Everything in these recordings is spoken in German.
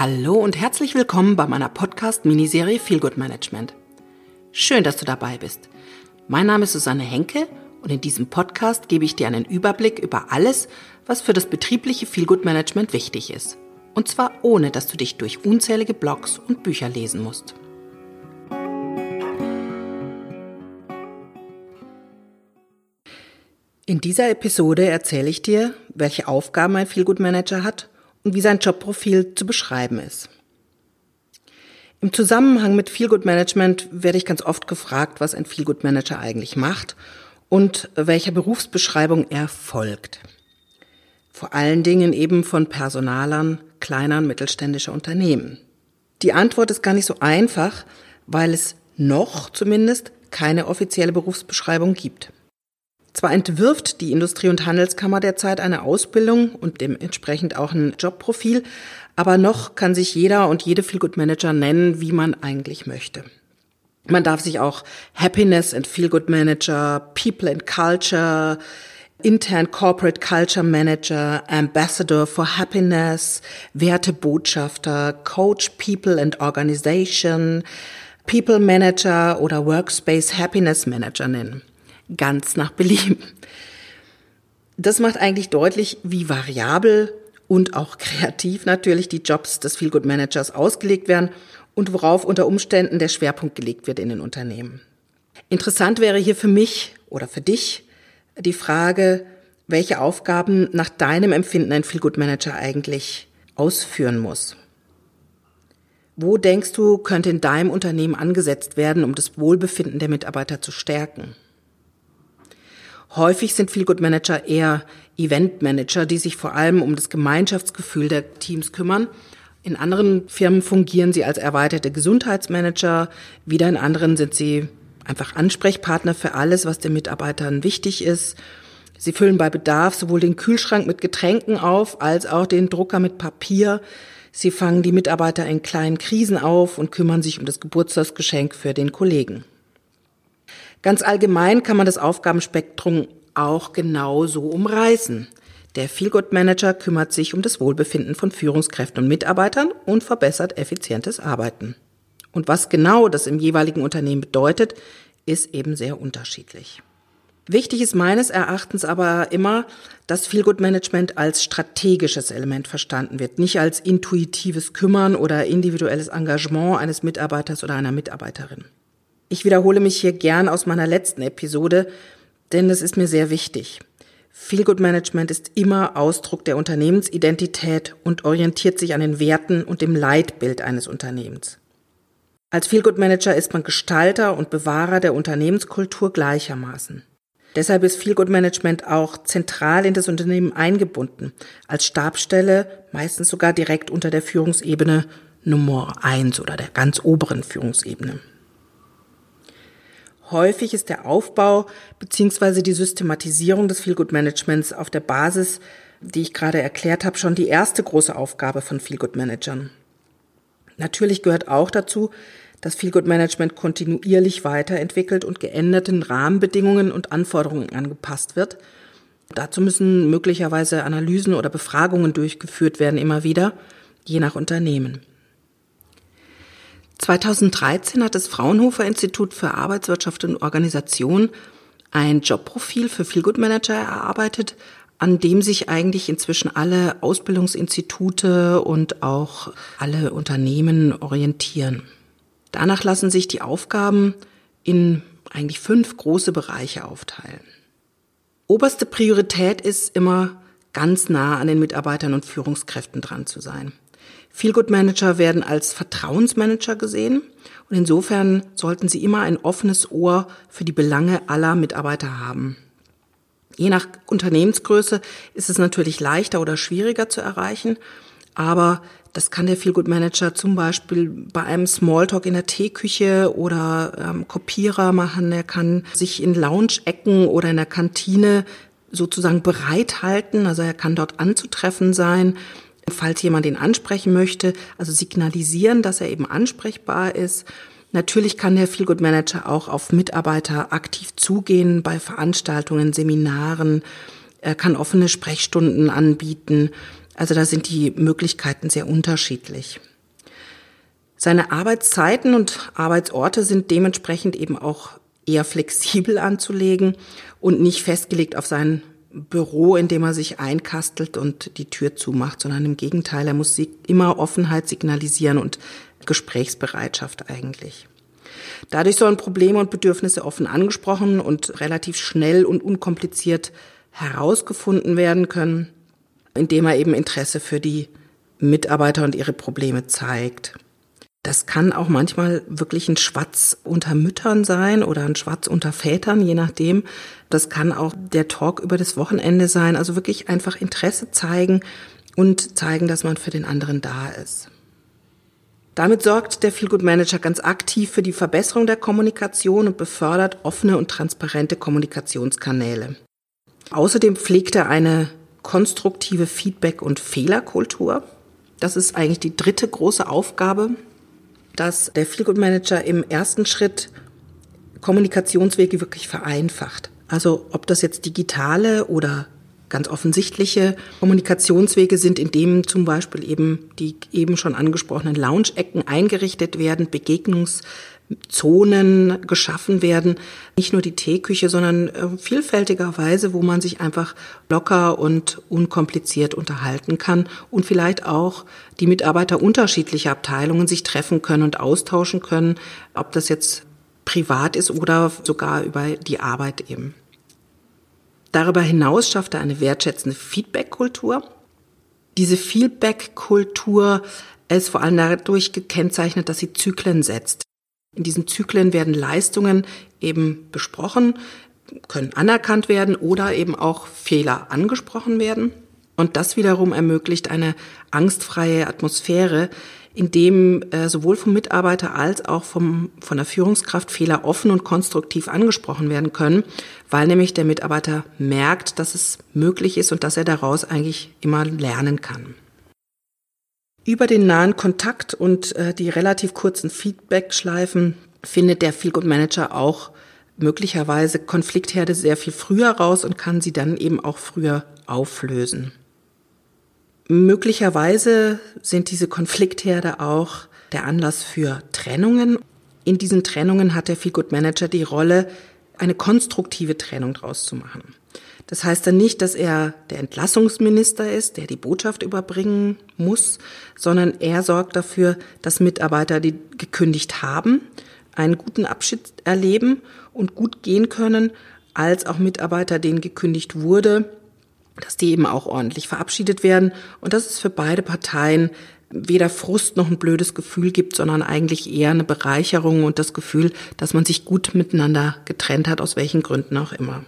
Hallo und herzlich willkommen bei meiner Podcast-Miniserie Feel Good Management. Schön, dass du dabei bist. Mein Name ist Susanne Henke und in diesem Podcast gebe ich dir einen Überblick über alles, was für das betriebliche Feel Good Management wichtig ist. Und zwar ohne, dass du dich durch unzählige Blogs und Bücher lesen musst. In dieser Episode erzähle ich dir, welche Aufgaben ein Feel Good Manager hat und wie sein Jobprofil zu beschreiben ist. Im Zusammenhang mit Feelgood Management werde ich ganz oft gefragt, was ein Feelgood Manager eigentlich macht und welcher Berufsbeschreibung er folgt. Vor allen Dingen eben von Personalern kleiner und mittelständischer Unternehmen. Die Antwort ist gar nicht so einfach, weil es noch zumindest keine offizielle Berufsbeschreibung gibt. Zwar entwirft die Industrie- und Handelskammer derzeit eine Ausbildung und dementsprechend auch ein Jobprofil, aber noch kann sich jeder und jede Feelgood Manager nennen, wie man eigentlich möchte. Man darf sich auch Happiness and Feelgood Manager, People and Culture, Intern Corporate Culture Manager, Ambassador for Happiness, Wertebotschafter, Coach People and Organization, People Manager oder Workspace Happiness Manager nennen ganz nach Belieben. Das macht eigentlich deutlich, wie variabel und auch kreativ natürlich die Jobs des Feelgood Managers ausgelegt werden und worauf unter Umständen der Schwerpunkt gelegt wird in den Unternehmen. Interessant wäre hier für mich oder für dich die Frage, welche Aufgaben nach deinem Empfinden ein Feelgood Manager eigentlich ausführen muss. Wo denkst du, könnte in deinem Unternehmen angesetzt werden, um das Wohlbefinden der Mitarbeiter zu stärken? Häufig sind Feelgood Manager eher Event Manager, die sich vor allem um das Gemeinschaftsgefühl der Teams kümmern. In anderen Firmen fungieren sie als erweiterte Gesundheitsmanager, wieder in anderen sind sie einfach Ansprechpartner für alles, was den Mitarbeitern wichtig ist. Sie füllen bei Bedarf sowohl den Kühlschrank mit Getränken auf, als auch den Drucker mit Papier. Sie fangen die Mitarbeiter in kleinen Krisen auf und kümmern sich um das Geburtstagsgeschenk für den Kollegen. Ganz allgemein kann man das Aufgabenspektrum auch genau so umreißen. Der Feelgood Manager kümmert sich um das Wohlbefinden von Führungskräften und Mitarbeitern und verbessert effizientes Arbeiten. Und was genau das im jeweiligen Unternehmen bedeutet, ist eben sehr unterschiedlich. Wichtig ist meines Erachtens aber immer, dass Feelgood Management als strategisches Element verstanden wird, nicht als intuitives Kümmern oder individuelles Engagement eines Mitarbeiters oder einer Mitarbeiterin. Ich wiederhole mich hier gern aus meiner letzten Episode, denn es ist mir sehr wichtig. Feelgood Management ist immer Ausdruck der Unternehmensidentität und orientiert sich an den Werten und dem Leitbild eines Unternehmens. Als Feelgood Manager ist man Gestalter und Bewahrer der Unternehmenskultur gleichermaßen. Deshalb ist Feelgood Management auch zentral in das Unternehmen eingebunden, als Stabstelle, meistens sogar direkt unter der Führungsebene Nummer eins oder der ganz oberen Führungsebene. Häufig ist der Aufbau bzw. die Systematisierung des Feelgood Managements auf der Basis, die ich gerade erklärt habe, schon die erste große Aufgabe von Feelgood Managern. Natürlich gehört auch dazu, dass Feelgood Management kontinuierlich weiterentwickelt und geänderten Rahmenbedingungen und Anforderungen angepasst wird. Dazu müssen möglicherweise Analysen oder Befragungen durchgeführt werden immer wieder, je nach Unternehmen. 2013 hat das Fraunhofer Institut für Arbeitswirtschaft und Organisation ein Jobprofil für Feelgood Manager erarbeitet, an dem sich eigentlich inzwischen alle Ausbildungsinstitute und auch alle Unternehmen orientieren. Danach lassen sich die Aufgaben in eigentlich fünf große Bereiche aufteilen. Oberste Priorität ist immer ganz nah an den Mitarbeitern und Führungskräften dran zu sein. Feelgood Manager werden als Vertrauensmanager gesehen und insofern sollten sie immer ein offenes Ohr für die Belange aller Mitarbeiter haben. Je nach Unternehmensgröße ist es natürlich leichter oder schwieriger zu erreichen, aber das kann der Feelgood Manager zum Beispiel bei einem Smalltalk in der Teeküche oder ähm, Kopierer machen. Er kann sich in Lounge-Ecken oder in der Kantine sozusagen bereithalten. Also er kann dort anzutreffen sein falls jemand ihn ansprechen möchte, also signalisieren, dass er eben ansprechbar ist. Natürlich kann der Feelgood Manager auch auf Mitarbeiter aktiv zugehen bei Veranstaltungen, Seminaren, er kann offene Sprechstunden anbieten. Also da sind die Möglichkeiten sehr unterschiedlich. Seine Arbeitszeiten und Arbeitsorte sind dementsprechend eben auch eher flexibel anzulegen und nicht festgelegt auf sein Büro, in dem er sich einkastelt und die Tür zumacht, sondern im Gegenteil, er muss immer Offenheit signalisieren und Gesprächsbereitschaft eigentlich. Dadurch sollen Probleme und Bedürfnisse offen angesprochen und relativ schnell und unkompliziert herausgefunden werden können, indem er eben Interesse für die Mitarbeiter und ihre Probleme zeigt. Das kann auch manchmal wirklich ein Schwatz unter Müttern sein oder ein Schwatz unter Vätern, je nachdem. Das kann auch der Talk über das Wochenende sein. Also wirklich einfach Interesse zeigen und zeigen, dass man für den anderen da ist. Damit sorgt der Feelgood Manager ganz aktiv für die Verbesserung der Kommunikation und befördert offene und transparente Kommunikationskanäle. Außerdem pflegt er eine konstruktive Feedback- und Fehlerkultur. Das ist eigentlich die dritte große Aufgabe dass der Feelgood Manager im ersten Schritt Kommunikationswege wirklich vereinfacht. Also ob das jetzt digitale oder ganz offensichtliche Kommunikationswege sind, in dem zum Beispiel eben die eben schon angesprochenen Lounge-Ecken eingerichtet werden, Begegnungs- Zonen geschaffen werden. Nicht nur die Teeküche, sondern äh, vielfältigerweise, wo man sich einfach locker und unkompliziert unterhalten kann und vielleicht auch die Mitarbeiter unterschiedlicher Abteilungen sich treffen können und austauschen können, ob das jetzt privat ist oder sogar über die Arbeit eben. Darüber hinaus schafft er eine wertschätzende Feedback-Kultur. Diese Feedback-Kultur ist vor allem dadurch gekennzeichnet, dass sie Zyklen setzt. In diesen Zyklen werden Leistungen eben besprochen, können anerkannt werden oder eben auch Fehler angesprochen werden. Und das wiederum ermöglicht eine angstfreie Atmosphäre, in dem äh, sowohl vom Mitarbeiter als auch vom, von der Führungskraft Fehler offen und konstruktiv angesprochen werden können, weil nämlich der Mitarbeiter merkt, dass es möglich ist und dass er daraus eigentlich immer lernen kann. Über den nahen Kontakt und äh, die relativ kurzen Feedback-Schleifen findet der Feelgood Manager auch möglicherweise Konfliktherde sehr viel früher raus und kann sie dann eben auch früher auflösen. Möglicherweise sind diese Konfliktherde auch der Anlass für Trennungen. In diesen Trennungen hat der Feelgood Manager die Rolle, eine konstruktive Trennung draus zu machen. Das heißt dann nicht, dass er der Entlassungsminister ist, der die Botschaft überbringen muss, sondern er sorgt dafür, dass Mitarbeiter, die gekündigt haben, einen guten Abschied erleben und gut gehen können, als auch Mitarbeiter, denen gekündigt wurde, dass die eben auch ordentlich verabschiedet werden und dass es für beide Parteien weder Frust noch ein blödes Gefühl gibt, sondern eigentlich eher eine Bereicherung und das Gefühl, dass man sich gut miteinander getrennt hat, aus welchen Gründen auch immer.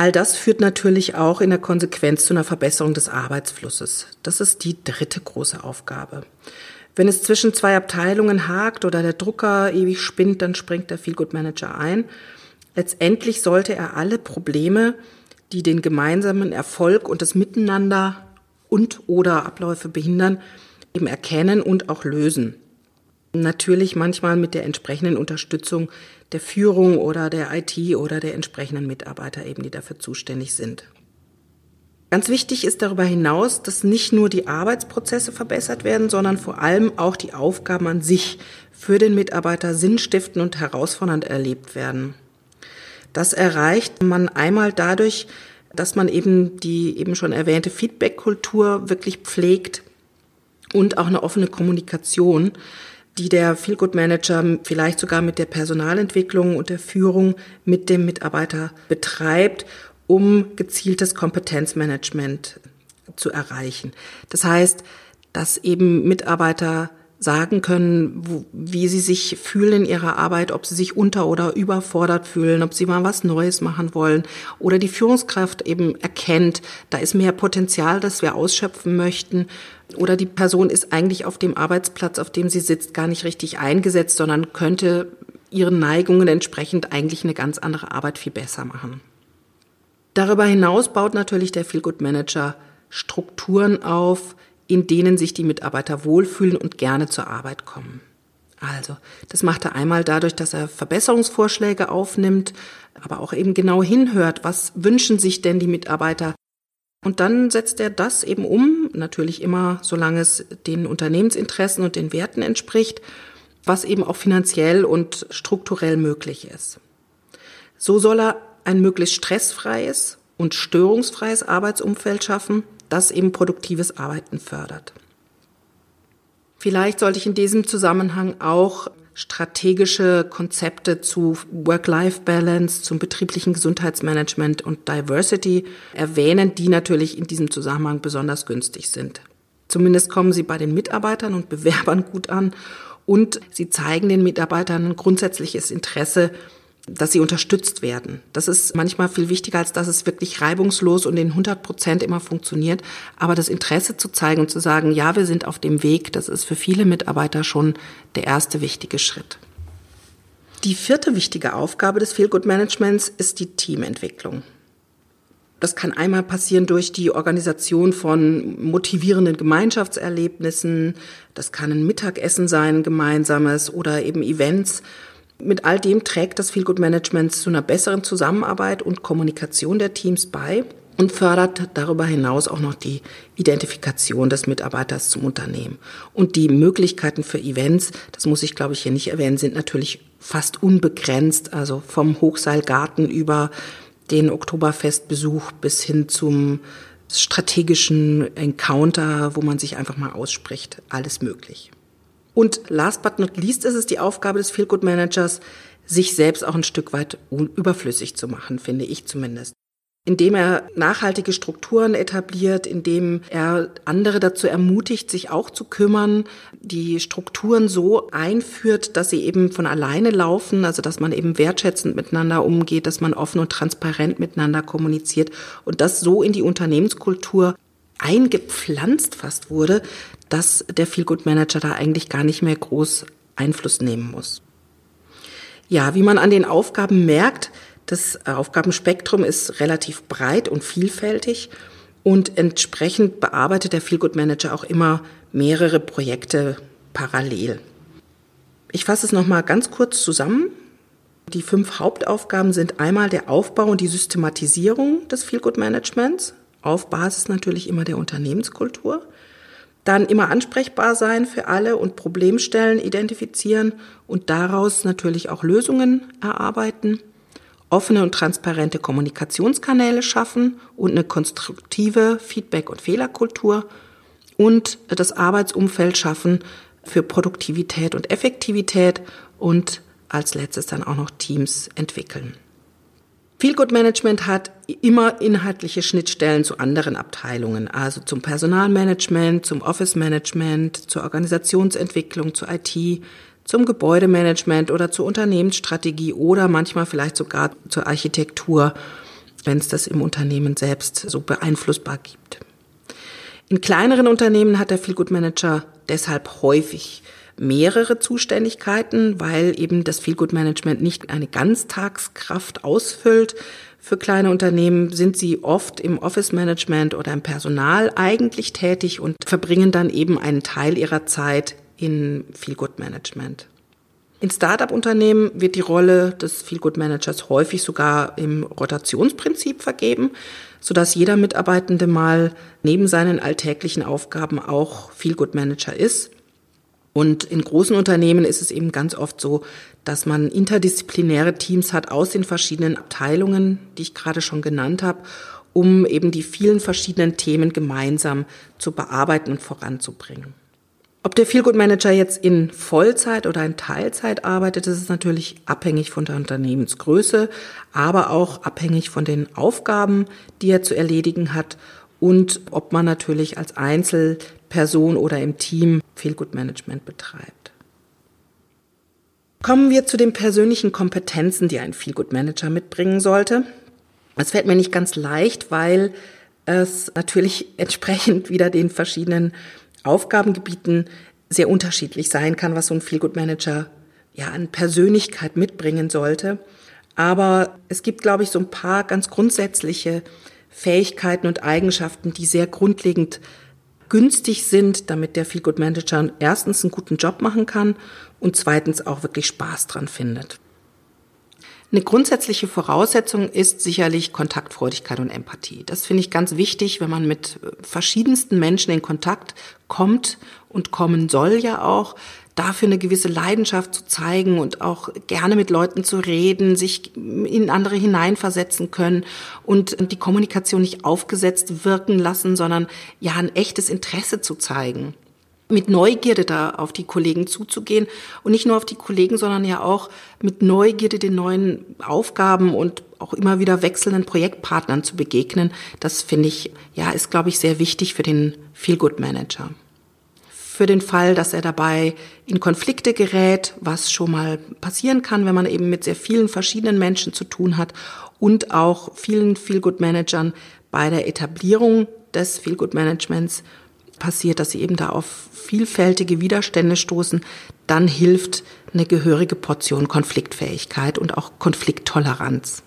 All das führt natürlich auch in der Konsequenz zu einer Verbesserung des Arbeitsflusses. Das ist die dritte große Aufgabe. Wenn es zwischen zwei Abteilungen hakt oder der Drucker ewig spinnt, dann springt der Feelgood Manager ein. Letztendlich sollte er alle Probleme, die den gemeinsamen Erfolg und das Miteinander und oder Abläufe behindern, eben erkennen und auch lösen. Natürlich manchmal mit der entsprechenden Unterstützung der Führung oder der IT oder der entsprechenden Mitarbeiter eben, die dafür zuständig sind. Ganz wichtig ist darüber hinaus, dass nicht nur die Arbeitsprozesse verbessert werden, sondern vor allem auch die Aufgaben an sich für den Mitarbeiter sinnstiften und herausfordernd erlebt werden. Das erreicht man einmal dadurch, dass man eben die eben schon erwähnte Feedback-Kultur wirklich pflegt und auch eine offene Kommunikation, die der Feelgood Manager vielleicht sogar mit der Personalentwicklung und der Führung mit dem Mitarbeiter betreibt, um gezieltes Kompetenzmanagement zu erreichen. Das heißt, dass eben Mitarbeiter sagen können, wo, wie sie sich fühlen in ihrer Arbeit, ob sie sich unter- oder überfordert fühlen, ob sie mal was Neues machen wollen oder die Führungskraft eben erkennt, da ist mehr Potenzial, das wir ausschöpfen möchten oder die Person ist eigentlich auf dem Arbeitsplatz, auf dem sie sitzt, gar nicht richtig eingesetzt, sondern könnte ihren Neigungen entsprechend eigentlich eine ganz andere Arbeit viel besser machen. Darüber hinaus baut natürlich der Feelgood Manager Strukturen auf, in denen sich die Mitarbeiter wohlfühlen und gerne zur Arbeit kommen. Also, das macht er einmal dadurch, dass er Verbesserungsvorschläge aufnimmt, aber auch eben genau hinhört, was wünschen sich denn die Mitarbeiter. Und dann setzt er das eben um natürlich immer, solange es den Unternehmensinteressen und den Werten entspricht, was eben auch finanziell und strukturell möglich ist. So soll er ein möglichst stressfreies und störungsfreies Arbeitsumfeld schaffen, das eben produktives Arbeiten fördert. Vielleicht sollte ich in diesem Zusammenhang auch strategische Konzepte zu Work-Life-Balance, zum betrieblichen Gesundheitsmanagement und Diversity erwähnen, die natürlich in diesem Zusammenhang besonders günstig sind. Zumindest kommen sie bei den Mitarbeitern und Bewerbern gut an und sie zeigen den Mitarbeitern ein grundsätzliches Interesse dass sie unterstützt werden. Das ist manchmal viel wichtiger, als dass es wirklich reibungslos und in 100 Prozent immer funktioniert. Aber das Interesse zu zeigen und zu sagen, ja, wir sind auf dem Weg, das ist für viele Mitarbeiter schon der erste wichtige Schritt. Die vierte wichtige Aufgabe des Feel Good Managements ist die Teamentwicklung. Das kann einmal passieren durch die Organisation von motivierenden Gemeinschaftserlebnissen. Das kann ein Mittagessen sein, gemeinsames oder eben Events mit all dem trägt das Feel Good Management zu einer besseren Zusammenarbeit und Kommunikation der Teams bei und fördert darüber hinaus auch noch die Identifikation des Mitarbeiters zum Unternehmen. Und die Möglichkeiten für Events, das muss ich glaube ich hier nicht erwähnen, sind natürlich fast unbegrenzt, also vom Hochseilgarten über den Oktoberfestbesuch bis hin zum strategischen Encounter, wo man sich einfach mal ausspricht, alles möglich. Und last but not least ist es die Aufgabe des Feel Good Managers, sich selbst auch ein Stück weit überflüssig zu machen, finde ich zumindest. Indem er nachhaltige Strukturen etabliert, indem er andere dazu ermutigt, sich auch zu kümmern, die Strukturen so einführt, dass sie eben von alleine laufen, also dass man eben wertschätzend miteinander umgeht, dass man offen und transparent miteinander kommuniziert und das so in die Unternehmenskultur eingepflanzt fast wurde, dass der Feelgood Manager da eigentlich gar nicht mehr groß Einfluss nehmen muss. Ja, wie man an den Aufgaben merkt, das Aufgabenspektrum ist relativ breit und vielfältig und entsprechend bearbeitet der Feelgood Manager auch immer mehrere Projekte parallel. Ich fasse es nochmal ganz kurz zusammen. Die fünf Hauptaufgaben sind einmal der Aufbau und die Systematisierung des Feelgood Managements auf Basis natürlich immer der Unternehmenskultur. Dann immer ansprechbar sein für alle und Problemstellen identifizieren und daraus natürlich auch Lösungen erarbeiten. Offene und transparente Kommunikationskanäle schaffen und eine konstruktive Feedback- und Fehlerkultur und das Arbeitsumfeld schaffen für Produktivität und Effektivität und als letztes dann auch noch Teams entwickeln. Feel Good Management hat immer inhaltliche Schnittstellen zu anderen Abteilungen, also zum Personalmanagement, zum Office Management, zur Organisationsentwicklung, zur IT, zum Gebäudemanagement oder zur Unternehmensstrategie oder manchmal vielleicht sogar zur Architektur, wenn es das im Unternehmen selbst so beeinflussbar gibt. In kleineren Unternehmen hat der Feel Good Manager deshalb häufig mehrere Zuständigkeiten, weil eben das Feelgood Management nicht eine Ganztagskraft ausfüllt. Für kleine Unternehmen sind sie oft im Office Management oder im Personal eigentlich tätig und verbringen dann eben einen Teil ihrer Zeit in Feelgood Management. In Startup-Unternehmen wird die Rolle des Feelgood Managers häufig sogar im Rotationsprinzip vergeben, sodass jeder Mitarbeitende mal neben seinen alltäglichen Aufgaben auch Feelgood Manager ist. Und in großen Unternehmen ist es eben ganz oft so, dass man interdisziplinäre Teams hat aus den verschiedenen Abteilungen, die ich gerade schon genannt habe, um eben die vielen verschiedenen Themen gemeinsam zu bearbeiten und voranzubringen. Ob der Feelgood Manager jetzt in Vollzeit oder in Teilzeit arbeitet, das ist natürlich abhängig von der Unternehmensgröße, aber auch abhängig von den Aufgaben, die er zu erledigen hat und ob man natürlich als Einzelperson oder im Team Feelgood Management betreibt. Kommen wir zu den persönlichen Kompetenzen, die ein Feelgood Manager mitbringen sollte. Es fällt mir nicht ganz leicht, weil es natürlich entsprechend wieder den verschiedenen Aufgabengebieten sehr unterschiedlich sein kann, was so ein Feelgood Manager ja an Persönlichkeit mitbringen sollte. Aber es gibt, glaube ich, so ein paar ganz grundsätzliche Fähigkeiten und Eigenschaften, die sehr grundlegend günstig sind, damit der Feel Good Manager erstens einen guten Job machen kann und zweitens auch wirklich Spaß dran findet. Eine grundsätzliche Voraussetzung ist sicherlich Kontaktfreudigkeit und Empathie. Das finde ich ganz wichtig, wenn man mit verschiedensten Menschen in Kontakt kommt und kommen soll ja auch, dafür eine gewisse Leidenschaft zu zeigen und auch gerne mit Leuten zu reden, sich in andere hineinversetzen können und die Kommunikation nicht aufgesetzt wirken lassen, sondern ja ein echtes Interesse zu zeigen mit Neugierde da auf die Kollegen zuzugehen und nicht nur auf die Kollegen, sondern ja auch mit Neugierde den neuen Aufgaben und auch immer wieder wechselnden Projektpartnern zu begegnen. Das finde ich, ja, ist, glaube ich, sehr wichtig für den Feel-Good Manager für den Fall, dass er dabei in Konflikte gerät, was schon mal passieren kann, wenn man eben mit sehr vielen verschiedenen Menschen zu tun hat und auch vielen Feel-Good-Managern bei der Etablierung des Feel-Good-Managements passiert, dass sie eben da auf vielfältige Widerstände stoßen, dann hilft eine gehörige Portion Konfliktfähigkeit und auch Konflikttoleranz.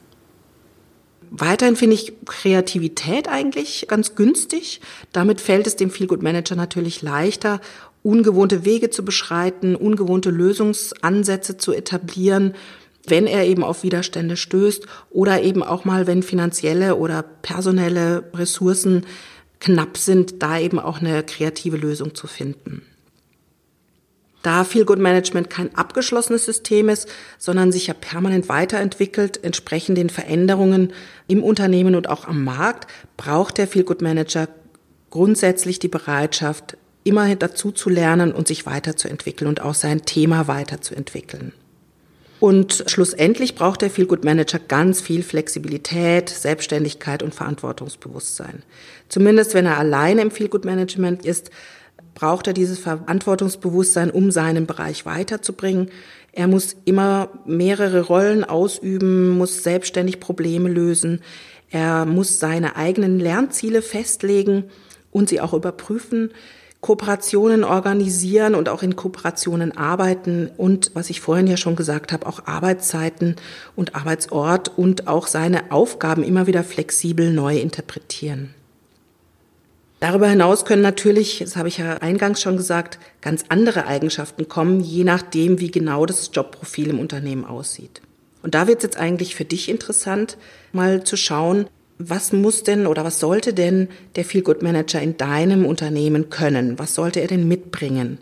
Weiterhin finde ich Kreativität eigentlich ganz günstig. Damit fällt es dem Feelgood Manager natürlich leichter, ungewohnte Wege zu beschreiten, ungewohnte Lösungsansätze zu etablieren, wenn er eben auf Widerstände stößt oder eben auch mal, wenn finanzielle oder personelle Ressourcen knapp sind, da eben auch eine kreative Lösung zu finden. Da Feel Good Management kein abgeschlossenes System ist, sondern sich ja permanent weiterentwickelt, entsprechend den Veränderungen im Unternehmen und auch am Markt, braucht der Feel Good Manager grundsätzlich die Bereitschaft, immer dazu zu lernen und sich weiterzuentwickeln und auch sein Thema weiterzuentwickeln. Und schlussendlich braucht der Feel Good Manager ganz viel Flexibilität, Selbstständigkeit und Verantwortungsbewusstsein. Zumindest wenn er alleine im Feel Good Management ist, braucht er dieses Verantwortungsbewusstsein, um seinen Bereich weiterzubringen. Er muss immer mehrere Rollen ausüben, muss selbstständig Probleme lösen. Er muss seine eigenen Lernziele festlegen und sie auch überprüfen, Kooperationen organisieren und auch in Kooperationen arbeiten und, was ich vorhin ja schon gesagt habe, auch Arbeitszeiten und Arbeitsort und auch seine Aufgaben immer wieder flexibel neu interpretieren. Darüber hinaus können natürlich, das habe ich ja eingangs schon gesagt, ganz andere Eigenschaften kommen, je nachdem, wie genau das Jobprofil im Unternehmen aussieht. Und da wird es jetzt eigentlich für dich interessant, mal zu schauen, was muss denn oder was sollte denn der Feelgood Manager in deinem Unternehmen können? Was sollte er denn mitbringen?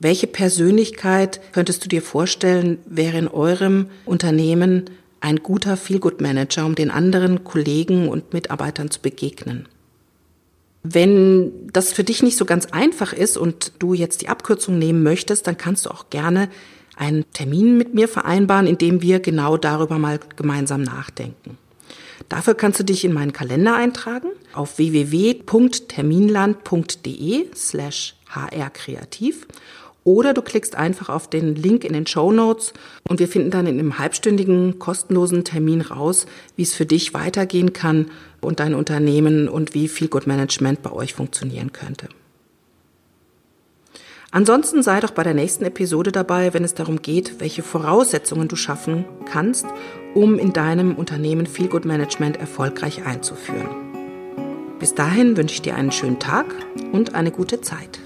Welche Persönlichkeit könntest du dir vorstellen, wäre in eurem Unternehmen ein guter Feelgood Manager, um den anderen Kollegen und Mitarbeitern zu begegnen? Wenn das für dich nicht so ganz einfach ist und du jetzt die Abkürzung nehmen möchtest, dann kannst du auch gerne einen Termin mit mir vereinbaren, in dem wir genau darüber mal gemeinsam nachdenken. Dafür kannst du dich in meinen Kalender eintragen auf www.terminland.de slash hrkreativ oder du klickst einfach auf den Link in den Show Notes und wir finden dann in einem halbstündigen kostenlosen Termin raus, wie es für dich weitergehen kann und dein Unternehmen und wie viel Good Management bei euch funktionieren könnte. Ansonsten sei doch bei der nächsten Episode dabei, wenn es darum geht, welche Voraussetzungen du schaffen kannst, um in deinem Unternehmen Feel Good Management erfolgreich einzuführen. Bis dahin wünsche ich dir einen schönen Tag und eine gute Zeit.